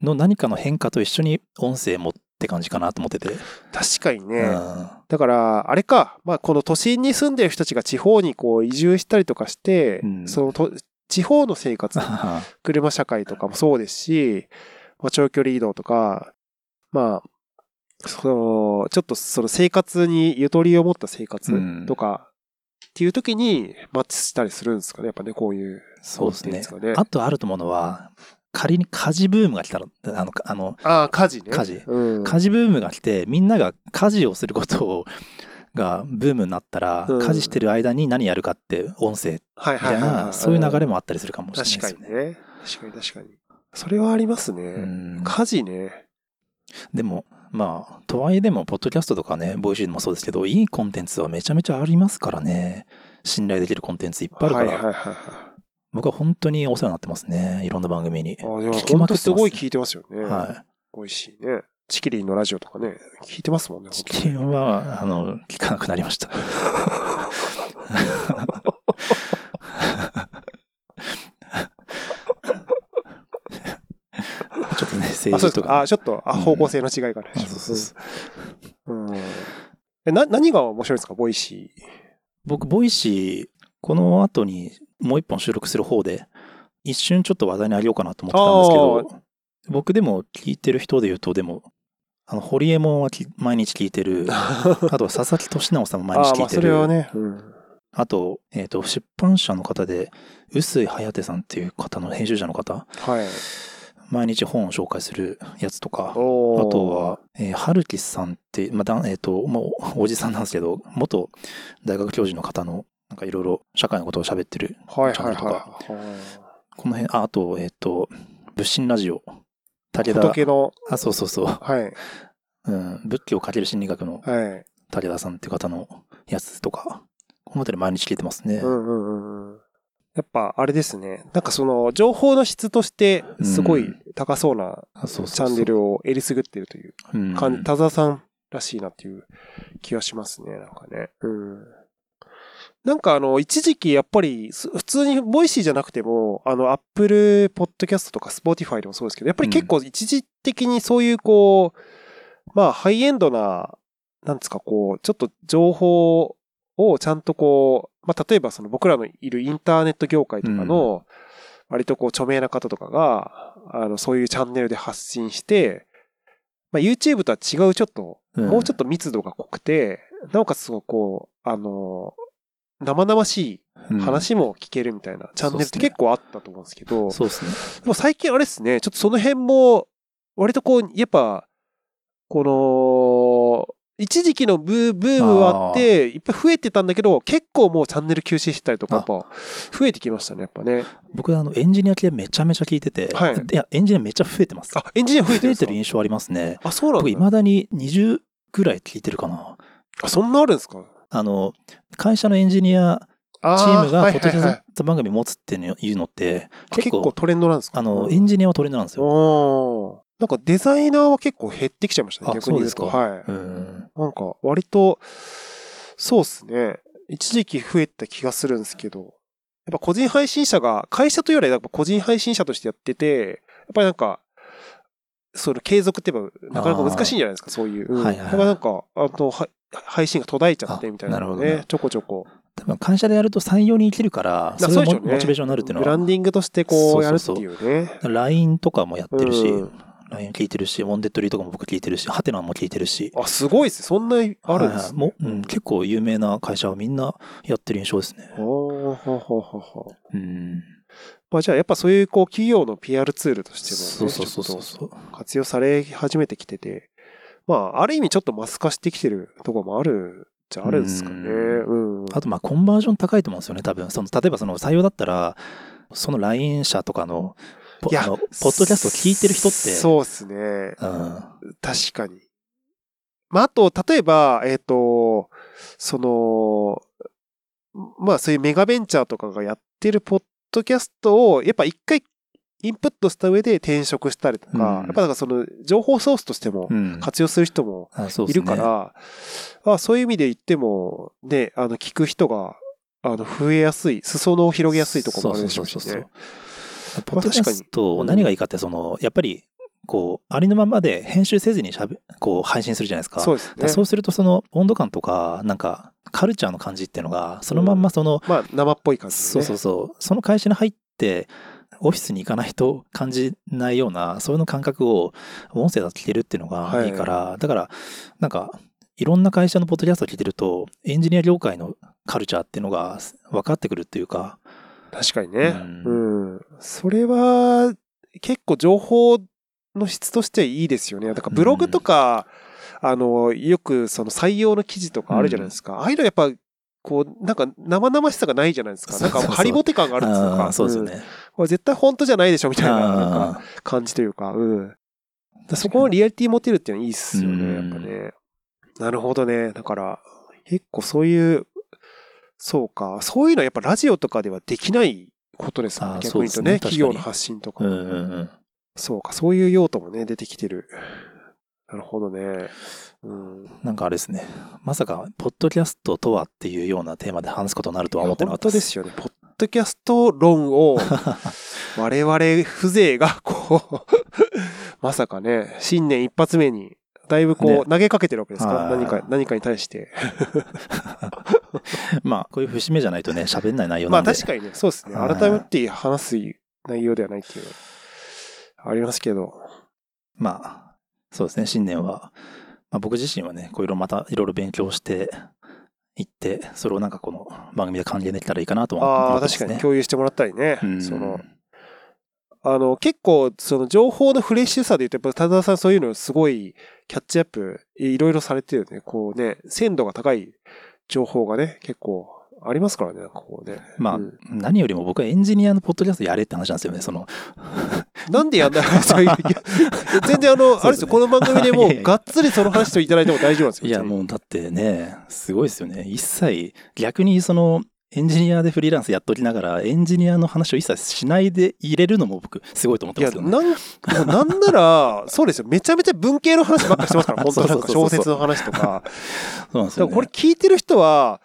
の何かの変化と一緒に音声もって感じかなと思ってて。確かにね。うんだから、あれか、まあ、この都心に住んでる人たちが地方にこう移住したりとかして、うんそのと地方の生活、車社会とかもそうですし、まあ、長距離移動とか、まあ、その、ちょっとその生活にゆとりを持った生活とか、っていう時にマッチしたりするんですかね、やっぱね、こういう。そうですね。あとあると思うのは、仮に家事ブームが来たら、あの、あの、ああ、家事ね。家事うん。家事ブームが来て、みんなが家事をすることを、がブームになったら、うん家事してる間に何やるかって音声みはいたいな、そういう流れもあったりするかもしれない確ですよね。かにね。確かに確かに。それはありますね。うん家事ね。でも、まあ、とはいえでも、ポッドキャストとかね、 Voicy でもそうですけど、いいコンテンツはめちゃめちゃありますからね。信頼できるコンテンツいっぱいあるから、はいはいはいはい。僕は本当にお世話になってますね。いろんな番組に。ああ、でも聞きまくってます本当すごい聞いてますよね。は美味しいね。チキリンのラジオとかね、聞いてますもんね。い。チキンは、あの、聞かなくなりました。ちょっとね、あ、政そうですか。治とか。あ、ちょっと、あ、うん方向性の違いがね。あそうそうそううん。え、な、何が面白いですか、ボイシ僕、ボイシー、この後にもう一本収録する方で、一瞬ちょっと話題にあげようかなと思ってたんですけど、僕でも聞いてる人で言うと、でも、あの、ホリエモンはき毎日聞いてる。ー。あとは佐々木俊直さんも毎日聞いてる。それはね。うん。あと、えっ、と、出版社の方で、臼井颯さんっていう方の編集者の方、はい。毎日本を紹介するやつとか、あとは、、えー、春樹さんって、まあ、だんえっ、と、もう、おじさんなんですけど、元大学教授の方の、なんかいろいろ社会のことを喋ってる。チャンネルとかはい。この辺、あ、あと、えっ、と、仏心ラジオ。武田、仏の、あ、そうそうそう。はい。うん、仏教をかける心理学のはい。武田さんっていう方のやつとか、この辺り毎日聞いてますね。うんうんうんうん。やっぱ、あれですね。なんかその、情報の質として、すごい高そうなチャンネルをえりすぐってるといううん感じ、田沢さんらしいなっていう気がしますね、なんかね。うん。なんかあの、一時期やっぱり、す普通に Voicy じゃなくても、あの、 Apple Podcast とか Spotify でもそうですけど、やっぱり結構一時的にそういうこう、まあ、ハイエンドな、なんですか、こう、ちょっと情報をちゃんとこう、まあ、例えばその僕らのいるインターネット業界とかの、割とこう著名な方とかが、あの、そういうチャンネルで発信して、まあ、YouTube とは違うちょっと、うん。もうちょっと密度が濃くて、なおかつすごくこう、あの、生々しいうん。話も聞けるみたいなチャンネルって結構あったと思うんですけど、そうですね。でも最近あれですね、ちょっとその辺も、割とこう、やっぱ、この、一時期のブーブームはあって、いっぱい増えてたんだけど、結構もうチャンネル休止してたりとか、やっぱ、増えてきましたね、やっぱね。僕、あの、エンジニア系めちゃめちゃ聞いてて、はいいや、エンジニアめっちゃ増えてます。あ、エンジニア増えてるん増えてる印象ありますね。あ、そうなん僕、だ。未だに20ぐらい聞いてるかな。あ、そんなあるんですか？あの、会社のエンジニアあチームがはいポッドキャスト番組持つっていうのって、結構トレンドなんですか？あの、うんエンジニアはトレンドなんですよ。なんかデザイナーは結構減ってきちゃいましたね、あ逆に言うと。そうですかはい。うん。なんか、割と、そうっすね。一時期増えた気がするんですけど、やっぱ個人配信者が、会社というよりはやっぱ個人配信者としてやってて、やっぱりなんか、その継続ってばなかなか難しいんじゃないですか、そういう。うんはいはいからなんか、あと、は配信が途絶えちゃってみたいなのねあなるほどね、ちょこちょこ。多分会社でやると採用に生きるから、それがそうでしょうねモチベーションになるっていうのはブラン、ディングとしてこうやるっていうね。LINE とかもやってるし、うん LINE 聞いてるし、ウォンデッドリーとかも僕聞いてるし、ハテナも聞いてるし、あ、すごいですね。そんなあるんですはいはいねも。う、うん、結構有名な会社はみんなやってる印象ですね。ほうほうほうほうほううん。まあじゃあやっぱそういうこう企業の PR ツールとしても、ね、そうそうそうそう。と活用され始めてきてて、まあある意味ちょっとマス化してきてるところもあるちゃあるんですかね。うん。あと、まあ、コンバージョン高いと思うんですよね、多分。その、例えばその採用だったら、その LINE 社とかの、ポいやポッドキャストを聞いてる人って、そうですね。うん。確かに。まあ、あと、例えば、えっ、と、その、まあ、そういうメガベンチャーとかがやってるポッドキャストを、やっぱ一回インプットした上で転職したりとか、うんやっぱだからその情報ソースとしてもうん。活用する人もあそうですねいるから、まあ、そういう意味で言っても、ね、あの、聞く人が、あの、増えやすい、裾野を広げやすいところもあるでしょうしそうそうそうねそう。ポッドキャスト、何がいいかって、その、やっぱり、こう、ありのままで編集せずにしゃべ、こう、配信するじゃないですか。そうですね。そうすると、その、温度感とか、なんか、カルチャーの感じっていうのが、そのまんまその、まあ、生っぽい感じでね。そうそうそう、その会社に入って、オフィスに行かないと感じないような、そういうの感覚を音声だと聞けるっていうのがいいから、だから、なんか、いろんな会社のポッドキャストを聞いてると、エンジニア業界のカルチャーっていうのが分かってくるっていうか、確かにね。ううん。それは、結構情報の質としてはいいですよね。だからブログとか、あの、よくその採用の記事とかあるじゃないですか。ああいうのやっぱ、こう、なんか生々しさがないじゃないですか。なんかハリボテ感があるんですか。んそうですよね。これ絶対本当じゃないでしょみたいななんかあ感じというか、うん。だそこのリアリティ持てるっていうのはいいっすよね、やうんっぱね。なるほどね。だから、結構そういう、そうか。そういうのはやっぱラジオとかではできないことですかあー逆に言うとね、ね企業の発信とか。ーうんうんうん。そうか。そういう用途もね、出てきてる。なるほどね。うん。なんかあれですね。まさか、ポッドキャストとはっていうようなテーマで話すことになるとは思ってなかった本当ですよね。ポッドキャスト論を、我々風情が、こう、まさかね、新年一発目に、だいぶこねう、投げかけてるわけですか、はい何か、何かに対して。まあ、こういう節目じゃないとね、喋んない内容まなんで。あ確かにね、そうですね。はい改めて話す内容ではないっていうのはありますけど。まあ、そうですね、新年は、まあ、僕自身はね、こういろいろまたいろいろ勉強していって、それをなんかこの番組で還元できたらいいかなと思ってますね。確かに共有してもらったりね。うんその、あの、結構、その情報のフレッシュさで言うと、やっぱ、田澤さんそういうのすごいキャッチアップ、いろいろされてるよね。こうね、鮮度が高い情報がね、結構ありますからね、なんかこうね。まあ、うん何よりも僕はエンジニアのポッドキャストやれって話なんですよね。その、なんでやんない そういういや全然あの、あれですよ、この番組でもうやがっつりその話していただいても大丈夫なんですよ。いやもうだってね、すごいですよね。一切、逆にその、エンジニアでフリーランスやっときながら、エンジニアの話を一切しないで入れるのも僕、すごいと思っていや、ますよね。なん、もうなんなら、そうですよ。めちゃめちゃ文系の話ばっかりしてますから、本当なんか小説の話とか。そうなんですよ、ね。これ聞いてる人は、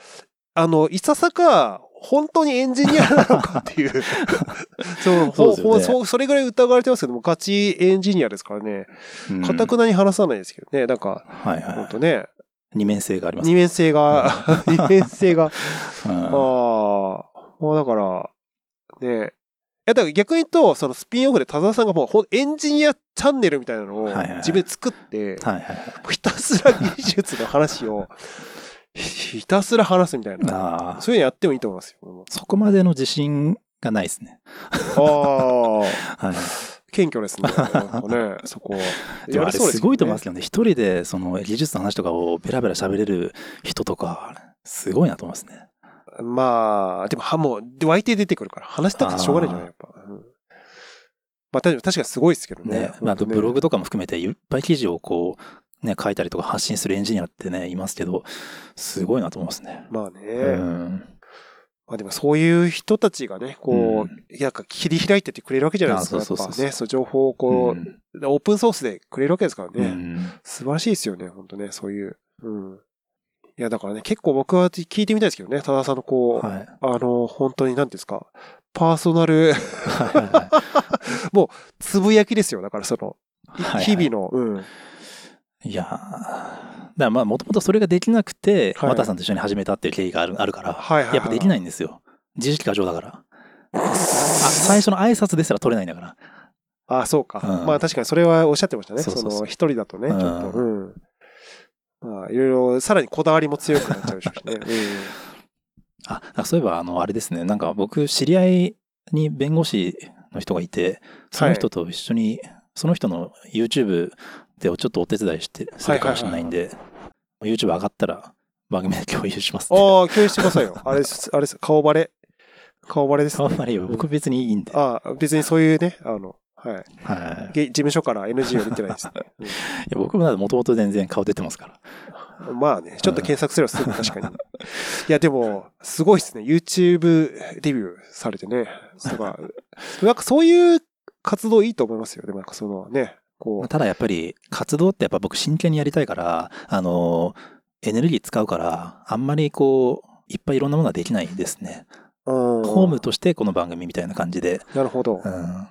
あの、いささか、本当にエンジニアなのかっていう。そう、そうねほそうそれぐらい疑われてますけども、ガチエンジニアですからね。うんかたくなに話さないですけどね。なんか、はいはい。本当ね、二面性があります。二面性が、二面性が、うんああ、もうだから、ね。いや、だから逆に言うと、そのスピンオフで田沢さんがもうエンジニアチャンネルみたいなのを自分で作って、はいはいはい。ひたすら技術の話を、ひ ひたすら話すみたいな。そういうのやってもいいと思いますよ。そこまでの自信がないですね。ああ、はい。謙虚ですね。ね、そこは。でもあれすごいと思いますよけどね。一人でその技術の話とかをベラベラ喋れる人とか、すごいなと思いますね。ね。まあ、でも、は、もう、で湧いて出てくるから、話したってしょうがないじゃない、やっぱ。うんまあ、確かに確かにすごいですけどね。ね。まあ、あとブログとかも含めていっぱい記事をこう、ね、書いたりとか発信するエンジニアってね、いますけど、すごいなと思いますね。まあね。うん。まあでもそういう人たちがね、こう、なんか切り開いてってくれるわけじゃないですか。あそうそうそうそうやっぱね、そう情報をこう、うんオープンソースでくれるわけですからね。うん素晴らしいですよね、本当ね、そういう。うん。いや、だからね、結構僕は聞いてみたいですけどね、多田さんのこう、はい。あの、本当に何ていうんですか、パーソナルはいはいはい つぶやきですよ。だからその、はいはい日々の、うん。いやーだまあ、もともとそれができなくて、はいさんと一緒に始めたっていう経緯があるあるから、はいはいはいやっぱできないんですよ。自意識過剰だから。あ最初の挨拶ですら取れないんだから。あそうか。うんまあ確かにそれはおっしゃってましたね。その、一人だとね、ちょっと。ううん。まあ、いろいろ、さらにこだわりも強くなっちゃうでしょうしね。あ、なんかそういえば、あの、あれですね。なんか僕、知り合いに弁護士の人がいて、その人と一緒に、その人の YouTube でちょっとお手伝いして、するかもしれないんで、YouTube 上がったら、番組で共有します、ああ、共有してくださいよ。あれあれ顔バレ。顔バレです、あんまり僕別にいいんで。ああ、別にそういうね、あの、はい。はい。事務所から NG を出てないです、ねや僕ももともと全然顔出てますから。うんまあね、ちょっと検索すればすぐ確かに。いや、でも、すごいですね。YouTube デビューされてね。すごい。なんかそういう活動いいと思いますよ。でもなんかそのね、こただやっぱり活動ってやっぱ僕真剣にやりたいから、あの、エネルギー使うから、あんまりこう、いっぱいいろんなものができないですね。う、うん。ホームとしてこの番組みたいな感じで。なるほどう。ん。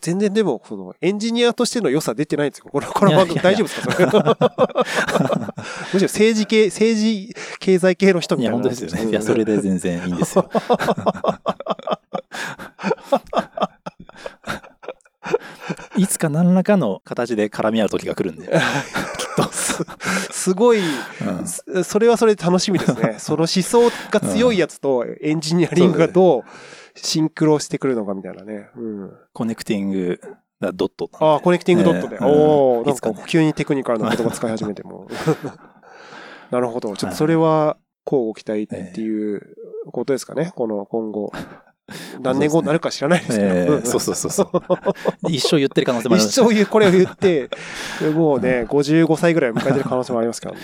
全然でも、このエンジニアとしての良さ出てないんですよ。この、この番組いやいや大丈夫ですか？それ。むしろ政治系、政治、経済系の人いや、みたいな。本当ですよね。いや、それで全然いいんですよ。いつか何らかの形で絡み合う時が来るんで。すごい、うんそそれはそれで楽しみですね。その思想が強いやつとエンジニアリングがどうシンクロしてくるのかみたいなね。うん、コネクティングだドット。ああ、コネクティングドットで。ええおお、なんか急にテクニカルな言葉使い始めても。なるほど。ちょっとそれは、こうご期待っていうことですかね。この今後。何年後になるか知らないですけど。ええそうそうそうそう。一生言ってる可能性もあります一生これを言って、もうね、55歳ぐらい迎えてる可能性もありますからね。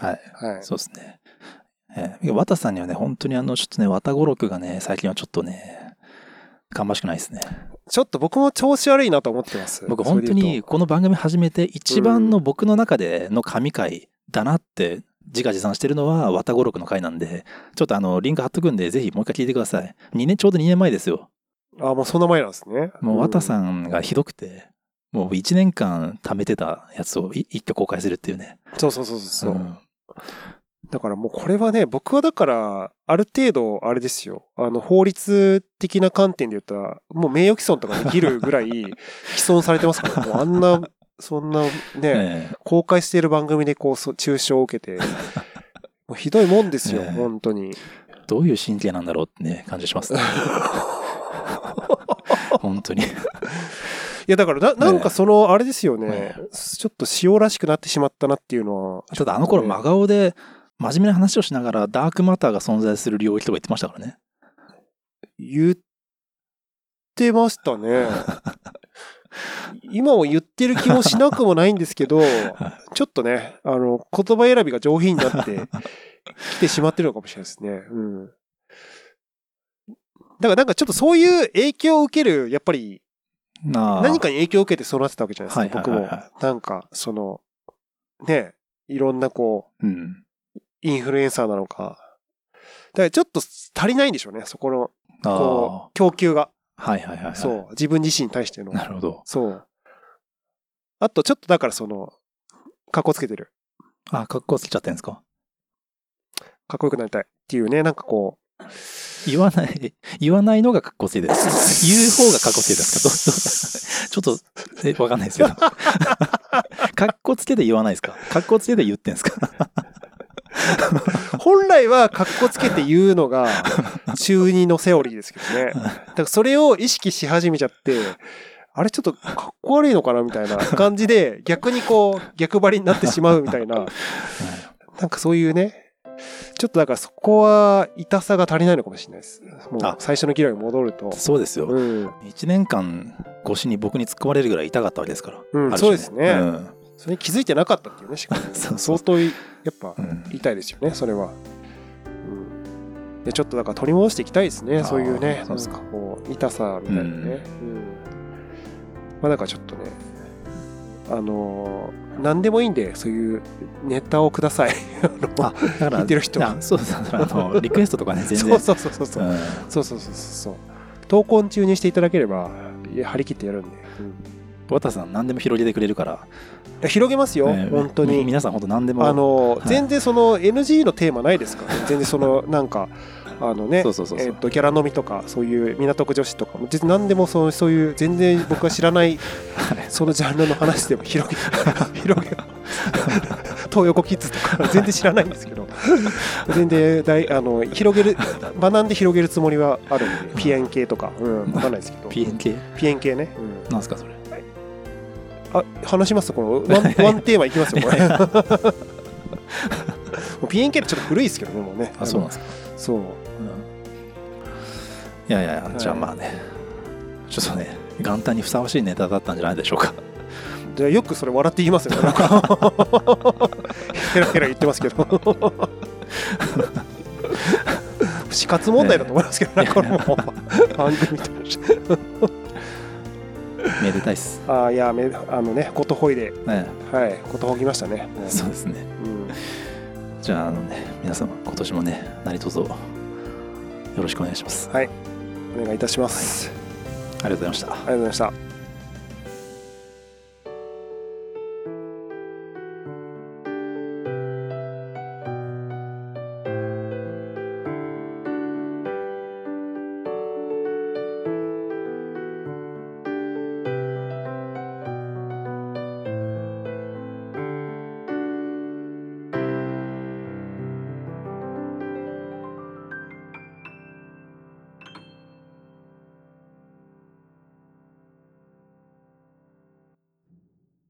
はい。はい。そうですね。えー、綿さんにはね、本当にあの、ちょっとね、綿語録がね、最近はちょっとね、芳しくないですね。ちょっと僕も調子悪いなと思ってます。僕本当にこの番組始めて一番の僕の中での神回だなって自画自賛してるのは綿語録の回なんで、ちょっとあの、リンク貼っとくんで、ぜひもう一回聞いてください。2年、ちょうど2年前ですよ。あ、もうそんな前なんですね。もう綿ん。さんがひどくて、もう1年間貯めてたやつをい一挙公開するっていうね。そうそうそうそう。んだからもうこれはね、僕はだから、ある程度、あれですよ。あの、法律的な観点で言ったら、もう名誉毀損とかできるぐらい、毀損されてますから、もうあんな、そんなね、ええ公開している番組でこう、そ中傷を受けて、もうひどいもんですよ、ええ本当に。どういう神経なんだろうってね、感じしますね。本当に。いや、だからな、なんかその、あれですよねね、ちょっと塩らしくなってしまったなっていうのは。ただあの頃ね真顔で真面目な話をしながらダークマターが存在する領域とか言ってましたからね。言ってましたね。今も言ってる気もしなくもないんですけど、ちょっとね、あの、言葉選びが上品になってきてしまってるのかもしれないですね。うん。だからなんかちょっとそういう影響を受ける、やっぱり何かに影響を受けてそうなってたわけじゃないですか、はい僕も。なんか、その、ね、いろんなこう、うん。インフルエンサーなのか。だからちょっと足りないんでしょうね、そこの、こう、供給が。はいはいはいはい。そう、自分自身に対しての。なるほど。そう。あと、ちょっとだからその、格好つけてる。あ、格好つけちゃってんですか？かっこよくなりたいっていうね、なんかこう、言わない、言わないのが格好ついてる。言う方が格好ついてるんですか？どどちょっと、え、わかんないですけど。格好つけて言わないですか？格好つけて言ってんですか？本来は格好つけて言うのが中二のセオリーですけどね。だからそれを意識し始めちゃって、あれちょっとかっこ悪いのかなみたいな感じで、逆にこう、逆張りになってしまうみたいな、なんかそういうね、ちょっとだからそこは痛さが足りないのかもしれないです。もうあ最初の議論に戻ると。そうですよ。うん。1年間越しに僕に突っ込まれるぐらい痛かったわけですから。うんそうですねうんそれに気づいてなかったっていうね、しかも。そうそう相当、やっぱうん痛いですよね、それは。うん。で、ちょっとだから取り戻していきたいですね、そういうね、そうですかなんこう、痛さみたいなね。うん。まあ、だからちょっとね、あのー何でもいいんで、そういうネタをください。あだから、聞いてる人はあそうそうそう。あの、リクエストとかね、全然。そうそうそうそうそう。うんそうそうそうそう。投稿中にしていただければ、張り切ってやるんで。うんボタさん何でも広げてくれるから。広げますよ、えー本当に。み皆さん本当何でも。あの、はい全然その NG のテーマないですか？らね。全然その、なんか、あのね、えっと、ギャラ飲みとか、そういう港区女子とかも、実何でもそのそういう、全然僕が知らない、そのジャンルの話でも広げ、広げ、東横キッズとか、全然知らないんですけど、全然大、あの、広げる、学んで広げるつもりはあるんで、ピエン系とか、うん、わかんないですけど、PNK? ピエン系ね。うんなんすかそれ？あ、話します？この ワン、ワンテーマいきますよ、これ。う PNK ってちょっと古いですけどねもうね。あそうなんですか、そう。うん、いやいやじゃあまあね。ちょっとね元旦にふさわしいネタだったんじゃないでしょうか。じゃあよくそれ笑って言いますよね。なんかヘラヘラ言ってますけど。死活問題だと思いますけどねこれも。う番組としてめでたいっす。ああいやめあのねことほいで。ねはいことほぎましたね。そうですね。うん。じゃああのね皆様今年もね何卒よろしくお願いします。はい。お願いいたします。ありがとうございました。ありがとうございました